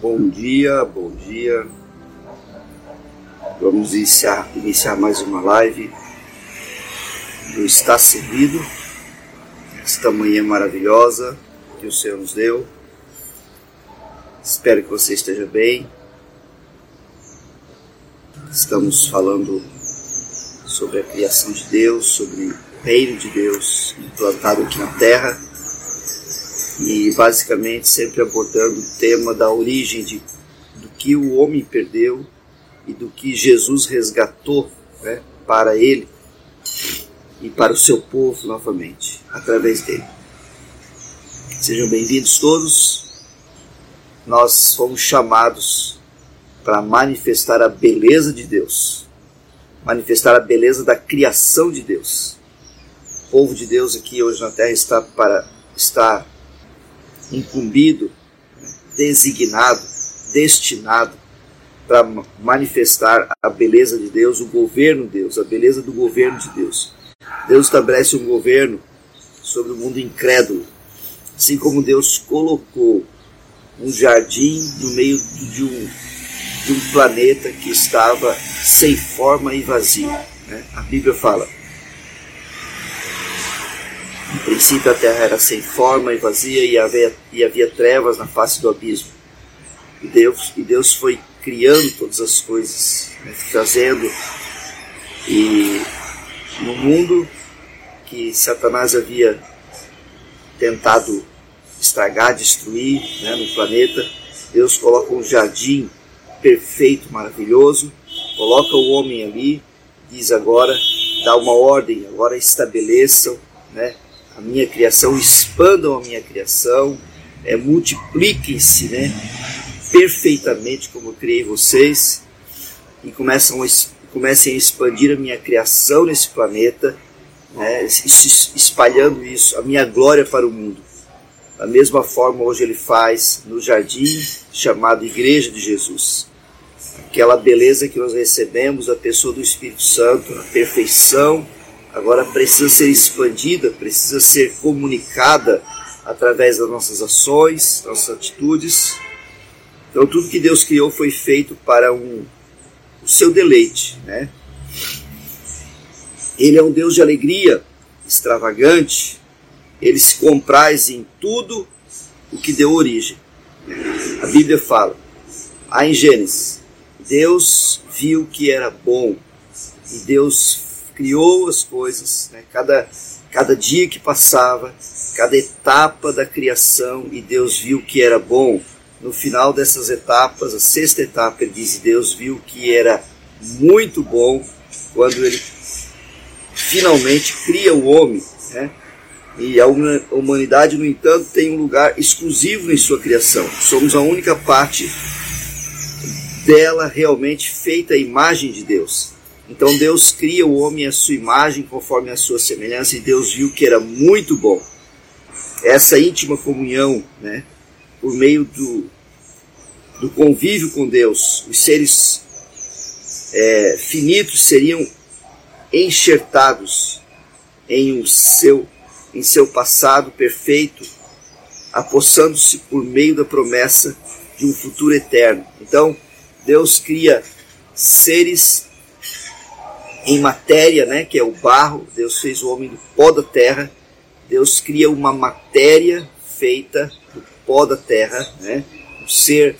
Bom dia, bom dia. Vamos iniciar, iniciar mais uma live do Está Servido. Esta manhã maravilhosa que o Senhor nos deu. Espero que você esteja bem. Estamos falando sobre a criação de Deus, sobre reino de Deus implantado aqui na terra e basicamente sempre abordando o tema da origem de, do que o homem perdeu e do que Jesus resgatou né, para ele e para o seu povo novamente, através dele. Sejam bem-vindos todos. Nós fomos chamados para manifestar a beleza de Deus, manifestar a beleza da criação de Deus. Povo de Deus aqui hoje na terra está para está incumbido, designado, destinado para manifestar a beleza de Deus, o governo de Deus, a beleza do governo de Deus. Deus estabelece um governo sobre o mundo incrédulo, assim como Deus colocou um jardim no meio de um, de um planeta que estava sem forma e vazio. Né? A Bíblia fala: princípio a terra era sem forma e vazia e havia, e havia trevas na face do abismo. E Deus, e Deus foi criando todas as coisas, né, trazendo e no mundo que Satanás havia tentado estragar, destruir né, no planeta, Deus coloca um jardim perfeito, maravilhoso, coloca o homem ali, diz agora, dá uma ordem, agora estabeleçam né, a minha criação, expandam a minha criação, é, multipliquem-se né, perfeitamente como eu criei vocês e começam a, comecem a expandir a minha criação nesse planeta, né, espalhando isso, a minha glória para o mundo. Da mesma forma, hoje ele faz no jardim chamado Igreja de Jesus. Aquela beleza que nós recebemos da pessoa do Espírito Santo, a perfeição, agora precisa ser expandida, precisa ser comunicada através das nossas ações, nossas atitudes. Então tudo que Deus criou foi feito para um, o seu deleite, né? Ele é um Deus de alegria, extravagante. Ele se compraz em tudo o que deu origem. A Bíblia fala, lá em Gênesis, Deus viu que era bom e Deus criou as coisas, né? cada, cada dia que passava, cada etapa da criação, e Deus viu que era bom. No final dessas etapas, a sexta etapa, ele diz: Deus viu que era muito bom quando ele finalmente cria o homem. Né? E a humanidade, no entanto, tem um lugar exclusivo em sua criação. Somos a única parte dela realmente feita à imagem de Deus. Então Deus cria o homem à sua imagem, conforme a sua semelhança, e Deus viu que era muito bom. Essa íntima comunhão, né, por meio do, do convívio com Deus, os seres é, finitos seriam enxertados em um seu, em seu passado perfeito, apossando-se por meio da promessa de um futuro eterno. Então, Deus cria seres em matéria, né, que é o barro, Deus fez o homem do pó da terra, Deus cria uma matéria feita do pó da terra, né, um ser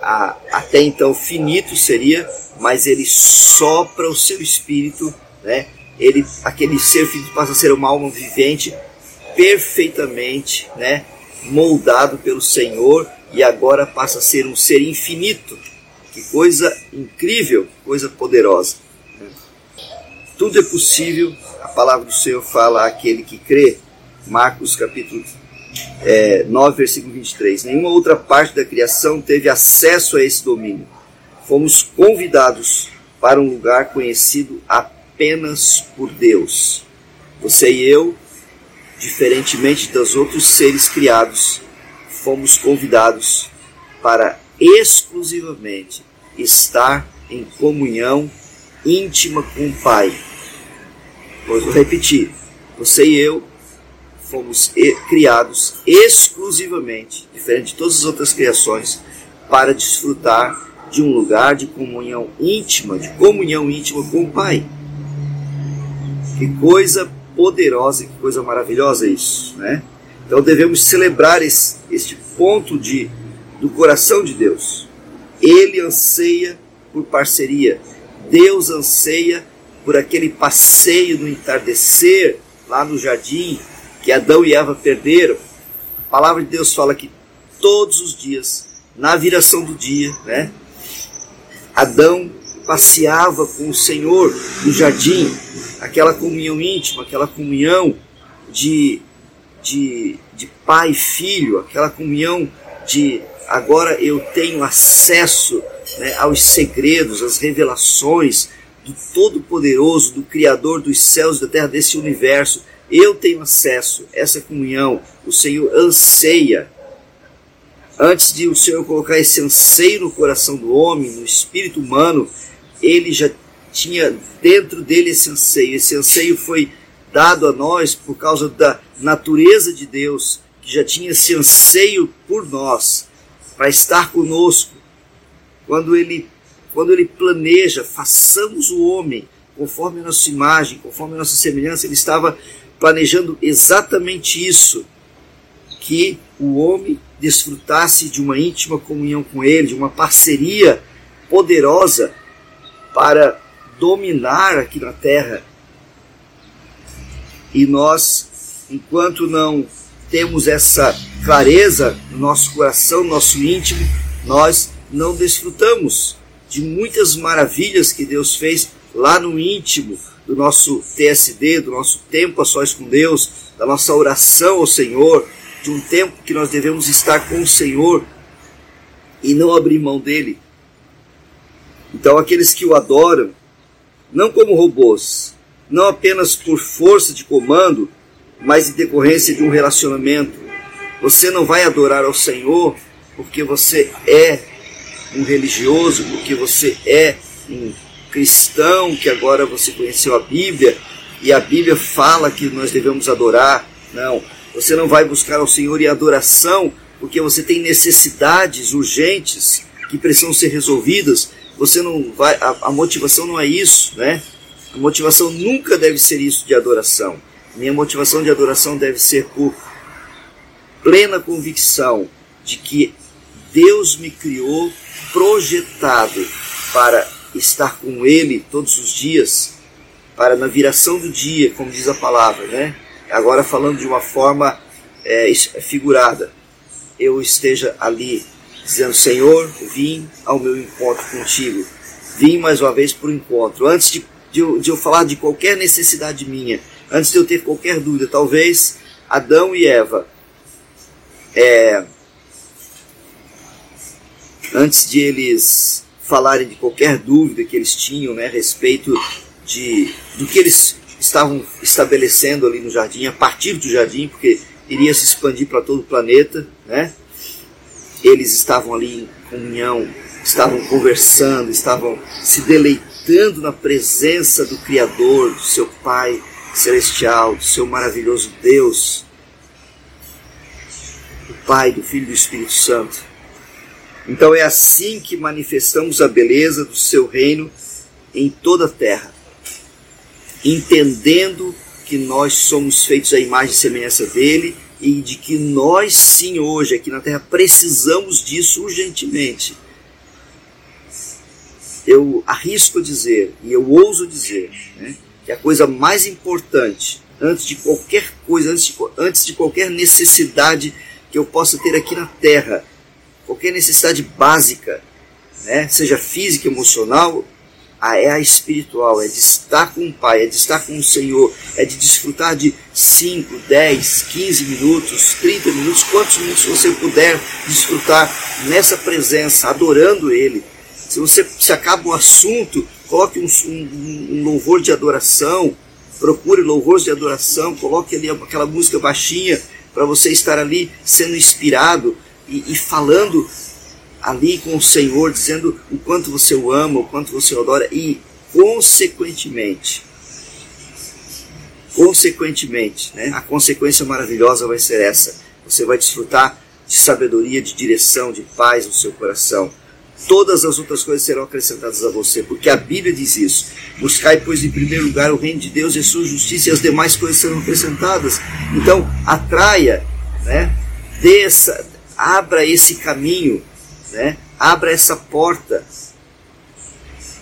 a, até então finito seria, mas ele sopra o seu espírito, né, ele, aquele ser finito passa a ser uma alma vivente, perfeitamente, né, moldado pelo Senhor e agora passa a ser um ser infinito. Que coisa incrível, coisa poderosa. Tudo é possível, a palavra do Senhor fala àquele que crê. Marcos capítulo é, 9, versículo 23. Nenhuma outra parte da criação teve acesso a esse domínio. Fomos convidados para um lugar conhecido apenas por Deus. Você e eu, diferentemente dos outros seres criados, fomos convidados para exclusivamente estar em comunhão íntima com o Pai. Pois vou repetir: você e eu fomos criados exclusivamente, diferente de todas as outras criações, para desfrutar de um lugar de comunhão íntima, de comunhão íntima com o Pai. Que coisa poderosa, que coisa maravilhosa isso, né? Então devemos celebrar esse, este ponto de, do coração de Deus. Ele anseia por parceria. Deus anseia por aquele passeio no entardecer lá no jardim que Adão e Eva perderam. A palavra de Deus fala que todos os dias, na viração do dia, né, Adão passeava com o Senhor no jardim, aquela comunhão íntima, aquela comunhão de, de, de pai e filho, aquela comunhão de agora eu tenho acesso né, aos segredos, às revelações do Todo-Poderoso, do Criador dos céus e da terra, desse universo. Eu tenho acesso a essa comunhão. O Senhor anseia. Antes de o Senhor colocar esse anseio no coração do homem, no espírito humano, ele já tinha dentro dele esse anseio. Esse anseio foi dado a nós por causa da natureza de Deus, que já tinha esse anseio por nós, para estar conosco. Quando ele, quando ele planeja, façamos o homem conforme a nossa imagem, conforme a nossa semelhança, ele estava planejando exatamente isso, que o homem desfrutasse de uma íntima comunhão com ele, de uma parceria poderosa para dominar aqui na terra. E nós, enquanto não temos essa clareza no nosso coração, no nosso íntimo, nós não desfrutamos de muitas maravilhas que Deus fez lá no íntimo do nosso TSD, do nosso tempo a sós com Deus, da nossa oração ao Senhor, de um tempo que nós devemos estar com o Senhor e não abrir mão dele. Então, aqueles que o adoram, não como robôs, não apenas por força de comando, mas em decorrência de um relacionamento. Você não vai adorar ao Senhor porque você é um religioso, porque você é um cristão, que agora você conheceu a Bíblia e a Bíblia fala que nós devemos adorar. Não, você não vai buscar ao Senhor em adoração porque você tem necessidades urgentes que precisam ser resolvidas você não vai. A, a, motivação não é isso, né? A motivação nunca deve ser isso de adoração. Minha motivação de adoração deve ser por plena convicção de que Deus me criou projetado para estar com Ele todos os dias, para na viração do dia, como diz a palavra, né? Agora falando de uma forma é, figurada, eu esteja ali dizendo: Senhor, vim ao meu encontro contigo. Vim mais uma vez para o encontro. Antes de, de, eu, de eu falar de qualquer necessidade minha, antes de eu ter qualquer dúvida, talvez Adão e Eva, é, antes de eles falarem de qualquer dúvida que eles tinham né, a respeito de, do que eles estavam estabelecendo ali no jardim, a partir do jardim, porque iria se expandir para todo o planeta, né? eles estavam ali em comunhão, estavam conversando, estavam se deleitando na presença do Criador, do seu Pai celestial, do seu maravilhoso Deus, do Pai, do Filho e do Espírito Santo. Então é assim que manifestamos a beleza do seu reino em toda a terra, entendendo que nós somos feitos à imagem e semelhança dele e de que nós sim hoje aqui na Terra precisamos disso urgentemente. Eu arrisco dizer, e eu ouso dizer, né, que a coisa mais importante, antes de qualquer coisa, antes de, antes de qualquer necessidade que eu possa ter aqui na Terra, qualquer necessidade básica, né, seja física, emocional, é a espiritual, é de estar com o Pai, é de estar com o Senhor, é de desfrutar de 5, 10, 15 minutos, 30 minutos, quantos minutos você puder desfrutar nessa presença, adorando Ele. Se você se acaba o assunto, coloque um, um, um louvor de adoração, procure louvores de adoração, coloque ali aquela música baixinha para você estar ali sendo inspirado e, e falando ali com o Senhor, dizendo o quanto você o ama, o quanto você o adora e, consequentemente, Consequentemente, né, a consequência maravilhosa vai ser essa: você vai desfrutar de sabedoria, de direção, de paz no seu coração. Todas as outras coisas serão acrescentadas a você, porque a Bíblia diz isso. Buscai, pois, em primeiro lugar o reino de Deus e a sua justiça, e as demais coisas serão acrescentadas. Então, atraia, né? Dessa, abra esse caminho, né? Abra essa porta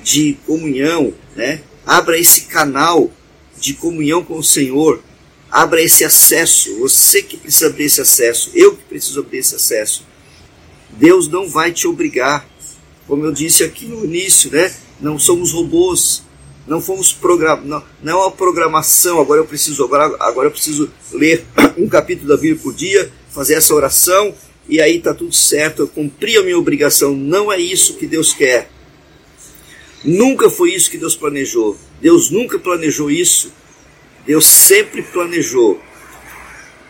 de comunhão, né? Abra esse canal de comunhão com o Senhor. Abra esse acesso. Você que precisa abrir esse acesso. Eu que preciso abrir esse acesso. Deus não vai te obrigar. Como eu disse aqui no início, né? Não somos robôs. Não fomos programados. Não, não é uma programação. Agora eu preciso agora, agora eu preciso ler um capítulo da Bíblia por dia, fazer essa oração e aí está tudo certo. Eu cumpri a minha obrigação. Não é isso que Deus quer. Nunca foi isso que Deus planejou. Deus nunca planejou isso. Deus sempre planejou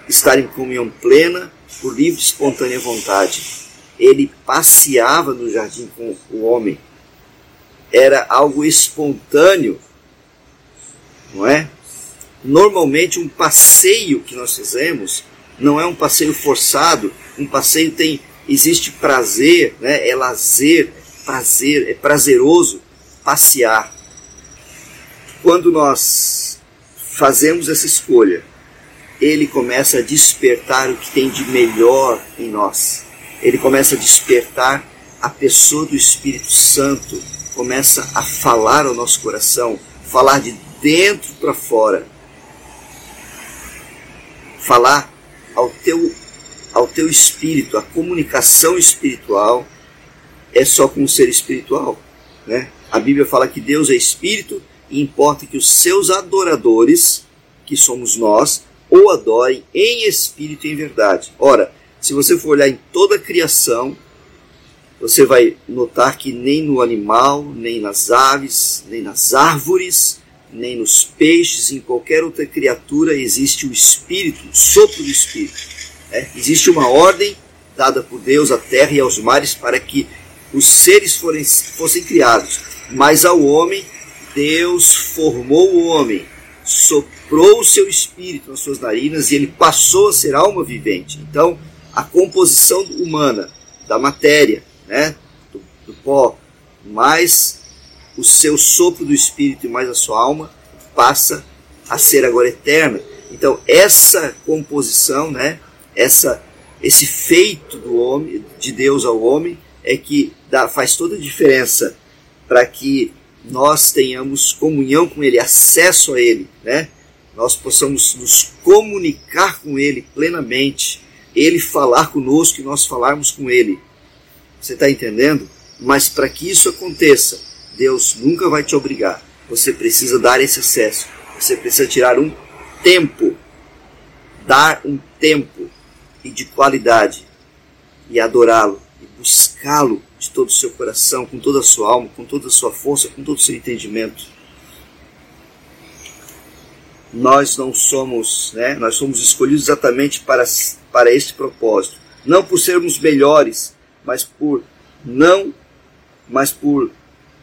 estar em comunhão plena, por livre e espontânea vontade. Ele passeava no jardim com o homem. Era algo espontâneo, não é? Normalmente um passeio que nós fizemos não é um passeio forçado, um passeio tem existe prazer, né? É lazer, prazer, é prazeroso passear. Quando nós fazemos essa escolha, ele começa a despertar o que tem de melhor em nós. Ele começa a despertar a pessoa do Espírito Santo, começa a falar ao nosso coração, falar de dentro para fora. Falar ao teu ao teu espírito, a comunicação espiritual é só com o ser espiritual, né? A Bíblia fala que Deus é espírito e importa que os seus adoradores, que somos nós, o adorem em espírito e em verdade. Ora, se você for olhar em toda a criação, você vai notar que nem no animal, nem nas aves, nem nas árvores, nem nos peixes, em qualquer outra criatura existe o espírito, o sopro do espírito. É? Existe uma ordem dada por Deus à terra e aos mares para que os seres forem, fossem criados. Mas ao homem, Deus formou o homem, soprou o seu espírito nas suas narinas e ele passou a ser alma vivente. Então, a composição humana da matéria, né, do, do pó, mais o seu sopro do espírito e mais a sua alma passa a ser agora eterna. Então, essa composição, né, essa esse feito do homem, de Deus ao homem, é que dá, faz toda a diferença para que nós tenhamos comunhão com Ele, acesso a Ele, né? Nós possamos nos comunicar com Ele plenamente, Ele falar conosco e nós falarmos com Ele. Você está entendendo? Mas para que isso aconteça, Deus nunca vai te obrigar. Você precisa dar esse acesso. Você precisa tirar um tempo, dar um tempo e de qualidade e adorá-lo e buscá-lo de todo o seu coração, com toda a sua alma, com toda a sua força, com todo o seu entendimento. Nós não somos, né? Nós somos escolhidos exatamente para, para este propósito. Não por sermos melhores, mas por não, mas por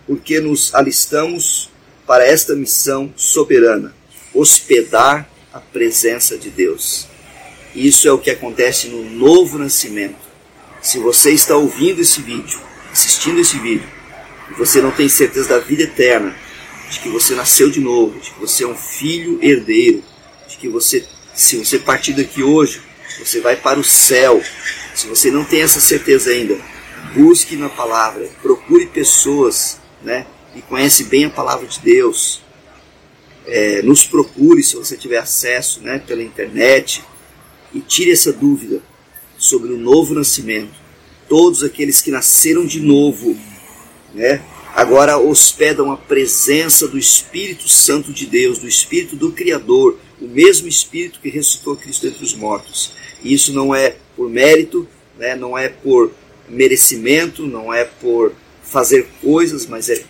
porque nos alistamos para esta missão soberana, hospedar a presença de Deus. Isso é o que acontece no novo nascimento. Se você está ouvindo esse vídeo assistindo esse vídeo e você não tem certeza da vida eterna, de que você nasceu de novo, de que você é um filho herdeiro, de que você, se você partir daqui hoje, você vai para o céu. Se você não tem essa certeza ainda, busque na palavra, procure pessoas, né, e conhece bem a palavra de Deus. É, nos procure se você tiver acesso, né, pela internet e tire essa dúvida sobre o novo nascimento todos aqueles que nasceram de novo, né? agora hospedam a presença do Espírito Santo de Deus, do Espírito do Criador, o mesmo Espírito que ressuscitou Cristo entre os mortos. E isso não é por mérito, né? não é por merecimento, não é por fazer coisas, mas é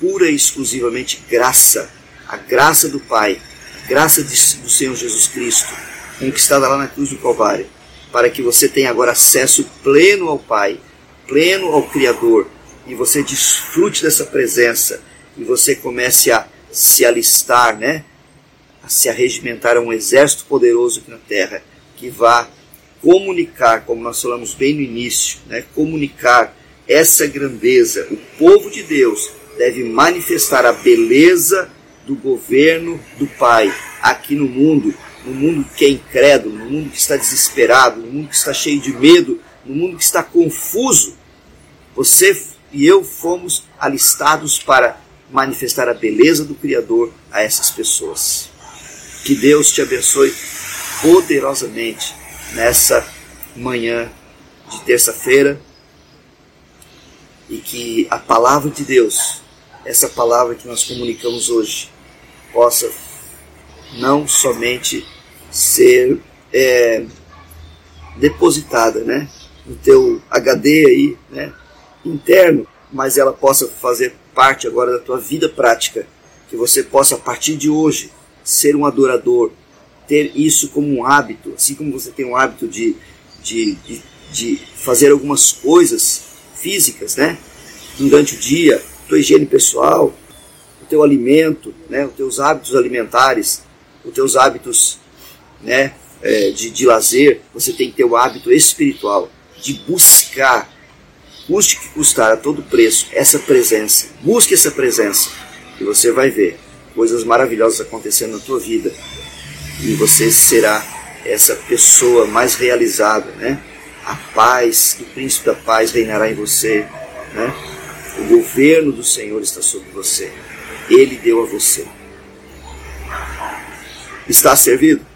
pura e exclusivamente graça, a graça do Pai, a graça do Senhor Jesus Cristo, conquistada lá na cruz do Calvário para que você tenha agora acesso pleno ao Pai, pleno ao Criador, e você desfrute dessa presença, e você comece a se alistar, né? a se arregimentar a um exército poderoso aqui na terra, que vá comunicar, como nós falamos bem no início, né, comunicar essa grandeza. O povo de Deus deve manifestar a beleza do governo do Pai aqui no mundo, no mundo que é incrédulo, no mundo que está desesperado, no mundo que está cheio de medo, no mundo que está confuso. Você e eu fomos alistados para manifestar a beleza do Criador a essas pessoas. Que Deus te abençoe poderosamente nessa manhã de terça-feira e que a palavra de Deus, essa palavra que nós comunicamos hoje, possa não somente ser é, depositada né, no teu HD aí, né, interno, mas ela possa fazer parte agora da tua vida prática, que você possa a partir de hoje ser um adorador, ter isso como um hábito, assim como você tem um hábito de, de, de, de fazer algumas coisas físicas, né, durante o dia, tua higiene pessoal, o teu alimento, né, os teus hábitos alimentares, os teus hábitos né, é, de, de lazer, você tem que ter o hábito espiritual de buscar, custe que custar a todo preço, essa presença. Busque essa presença e você vai ver coisas maravilhosas acontecendo na tua vida. E você será essa pessoa mais realizada, né? A paz, o príncipe da paz reinará em você, né? O governo do Senhor está sobre você. Ele deu a você. Está servido?